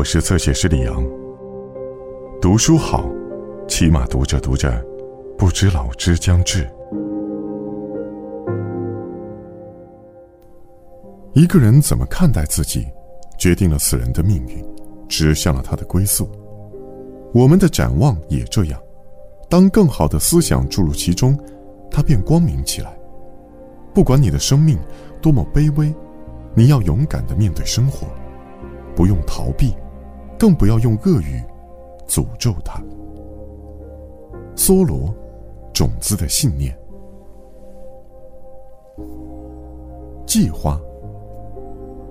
我是侧写师李阳。读书好，起码读着读着，不知老之将至。一个人怎么看待自己，决定了此人的命运，指向了他的归宿。我们的展望也这样。当更好的思想注入其中，它便光明起来。不管你的生命多么卑微，你要勇敢的面对生活，不用逃避，更不要用恶语诅咒它。梭罗，种子的信念。季花。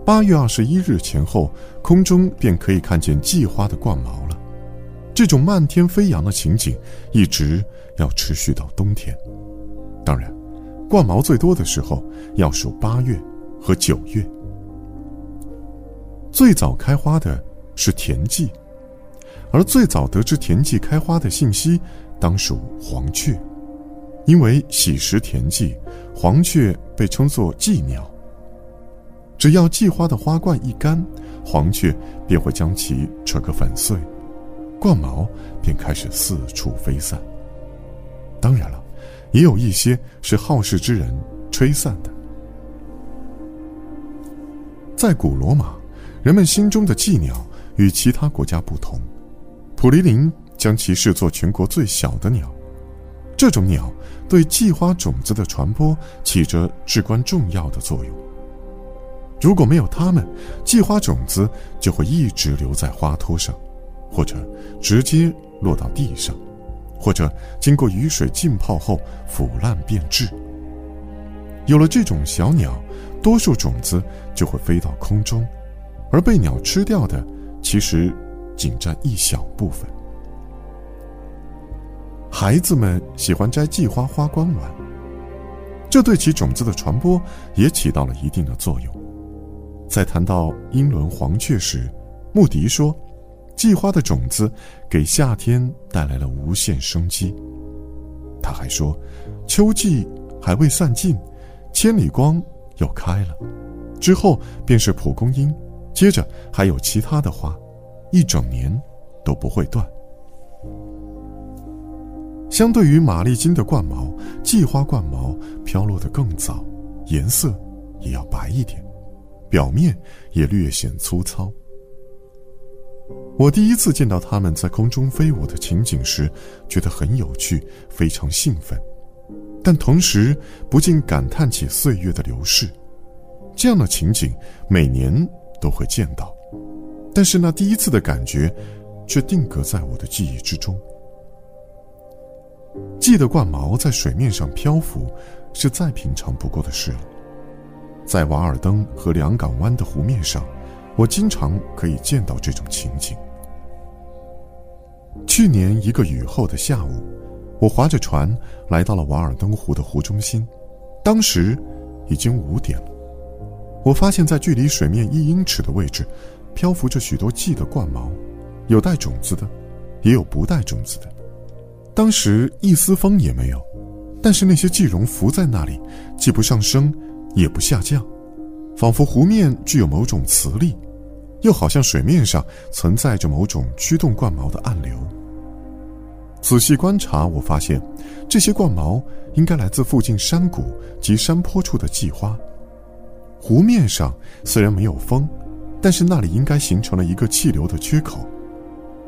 八月二十一日前后，空中便可以看见季花的冠毛了。这种漫天飞扬的情景，一直要持续到冬天。当然，冠毛最多的时候要数八月和九月。最早开花的是田忌，而最早得知田忌开花的信息，当属黄雀，因为喜食田忌，黄雀被称作季鸟。只要季花的花冠一干，黄雀便会将其扯个粉碎。冠毛便开始四处飞散。当然了，也有一些是好事之人吹散的。在古罗马，人们心中的寄鸟与其他国家不同，普利林将其视作全国最小的鸟。这种鸟对寄花种子的传播起着至关重要的作用。如果没有它们，寄花种子就会一直留在花托上。或者直接落到地上，或者经过雨水浸泡后腐烂变质。有了这种小鸟，多数种子就会飞到空中，而被鸟吃掉的其实仅占一小部分。孩子们喜欢摘季花花冠玩，这对其种子的传播也起到了一定的作用。在谈到英伦黄雀时，穆迪说。季花的种子给夏天带来了无限生机。他还说，秋季还未散尽，千里光又开了，之后便是蒲公英，接着还有其他的花，一整年都不会断。相对于玛丽金的冠毛，季花冠毛飘落的更早，颜色也要白一点，表面也略显粗糙。我第一次见到它们在空中飞舞的情景时，觉得很有趣，非常兴奋，但同时不禁感叹起岁月的流逝。这样的情景每年都会见到，但是那第一次的感觉，却定格在我的记忆之中。记得冠毛在水面上漂浮，是再平常不过的事了。在瓦尔登和两港湾的湖面上。我经常可以见到这种情景。去年一个雨后的下午，我划着船来到了瓦尔登湖的湖中心，当时已经五点了。我发现，在距离水面一英尺的位置，漂浮着许多季的冠毛，有带种子的，也有不带种子的。当时一丝风也没有，但是那些季绒浮在那里，既不上升，也不下降，仿佛湖面具有某种磁力。又好像水面上存在着某种驱动冠毛的暗流。仔细观察，我发现，这些冠毛应该来自附近山谷及山坡处的季花。湖面上虽然没有风，但是那里应该形成了一个气流的缺口，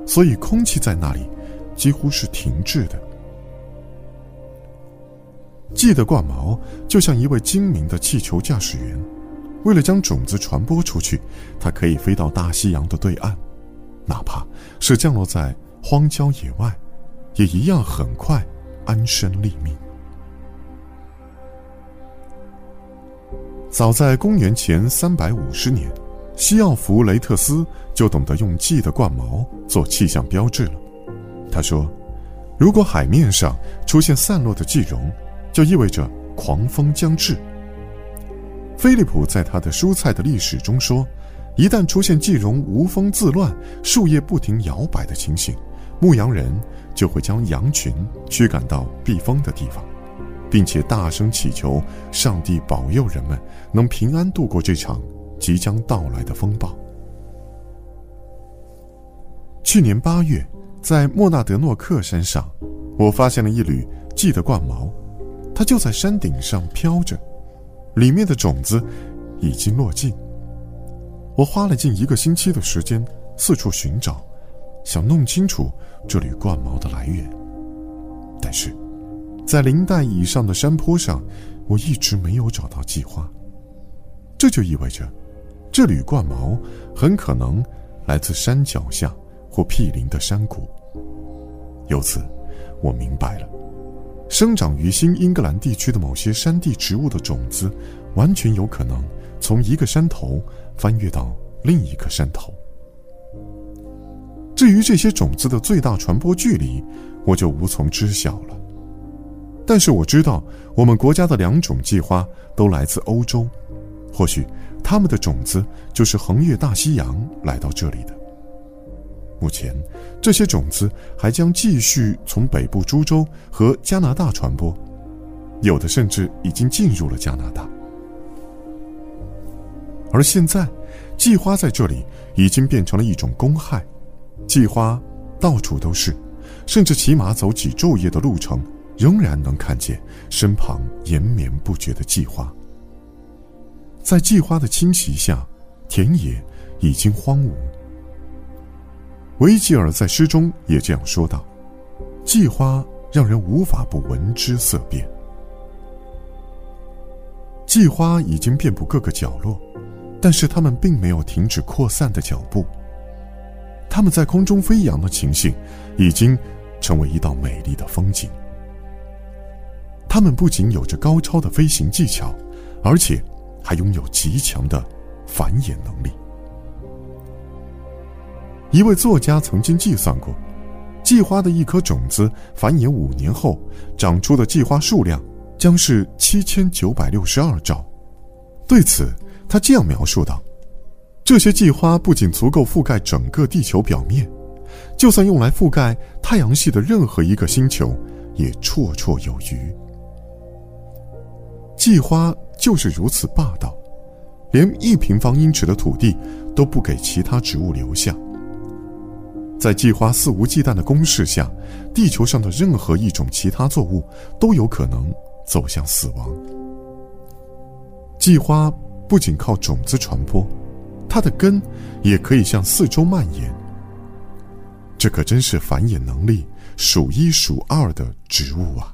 所以空气在那里几乎是停滞的。季的挂毛就像一位精明的气球驾驶员。为了将种子传播出去，它可以飞到大西洋的对岸，哪怕是降落在荒郊野外，也一样很快安身立命。早在公元前三百五十年，西奥弗雷特斯就懂得用鸡的冠毛做气象标志了。他说：“如果海面上出现散落的季绒，就意味着狂风将至。”菲利普在他的《蔬菜的历史》中说：“一旦出现季绒无风自乱、树叶不停摇摆的情形，牧羊人就会将羊群驱赶到避风的地方，并且大声祈求上帝保佑人们能平安度过这场即将到来的风暴。”去年八月，在莫纳德诺克山上，我发现了一缕蓟的冠毛，它就在山顶上飘着，里面的种子已经落尽。我花了近一个星期的时间四处寻找，想弄清楚这缕冠毛的来源，但是，在林带以上的山坡上，我一直没有找到蓟花。这就意味着，这缕冠毛很可能来自山脚下或毗邻的山谷。由此，我明白了，生长于新英格兰地区的某些山地植物的种子，完全有可能从一个山头翻越到另一个山头。至于这些种子的最大传播距离，我就无从知晓了。但是我知道，我们国家的两种蓟花都来自欧洲。或许，它们的种子就是横越大西洋来到这里的。目前，这些种子还将继续从北部株洲和加拿大传播，有的甚至已经进入了加拿大。而现在，蓟花在这里已经变成了一种公害，蓟花到处都是，甚至骑马走几昼夜的路程，仍然能看见身旁延绵不绝的蓟花。在蓟花的侵袭下，田野已经荒芜。维吉尔在诗中也这样说道：“蓟花让人无法不闻之色变。”蓟花已经遍布各个角落，但是它们并没有停止扩散的脚步。它们在空中飞扬的情形，已经成为一道美丽的风景。它们不仅有着高超的飞行技巧，而且。还拥有极强的繁衍能力。一位作家曾经计算过，蓟花的一颗种子繁衍五年后长出的蓟花数量将是七千九百六十二兆。对此，他这样描述道：“这些蓟花不仅足够覆盖整个地球表面，就算用来覆盖太阳系的任何一个星球，也绰绰有余。”蓟花。就是如此霸道，连一平方英尺的土地都不给其他植物留下。在蓟花肆无忌惮的攻势下，地球上的任何一种其他作物都有可能走向死亡。蓟花不仅靠种子传播，它的根也可以向四周蔓延。这可真是繁衍能力数一数二的植物啊！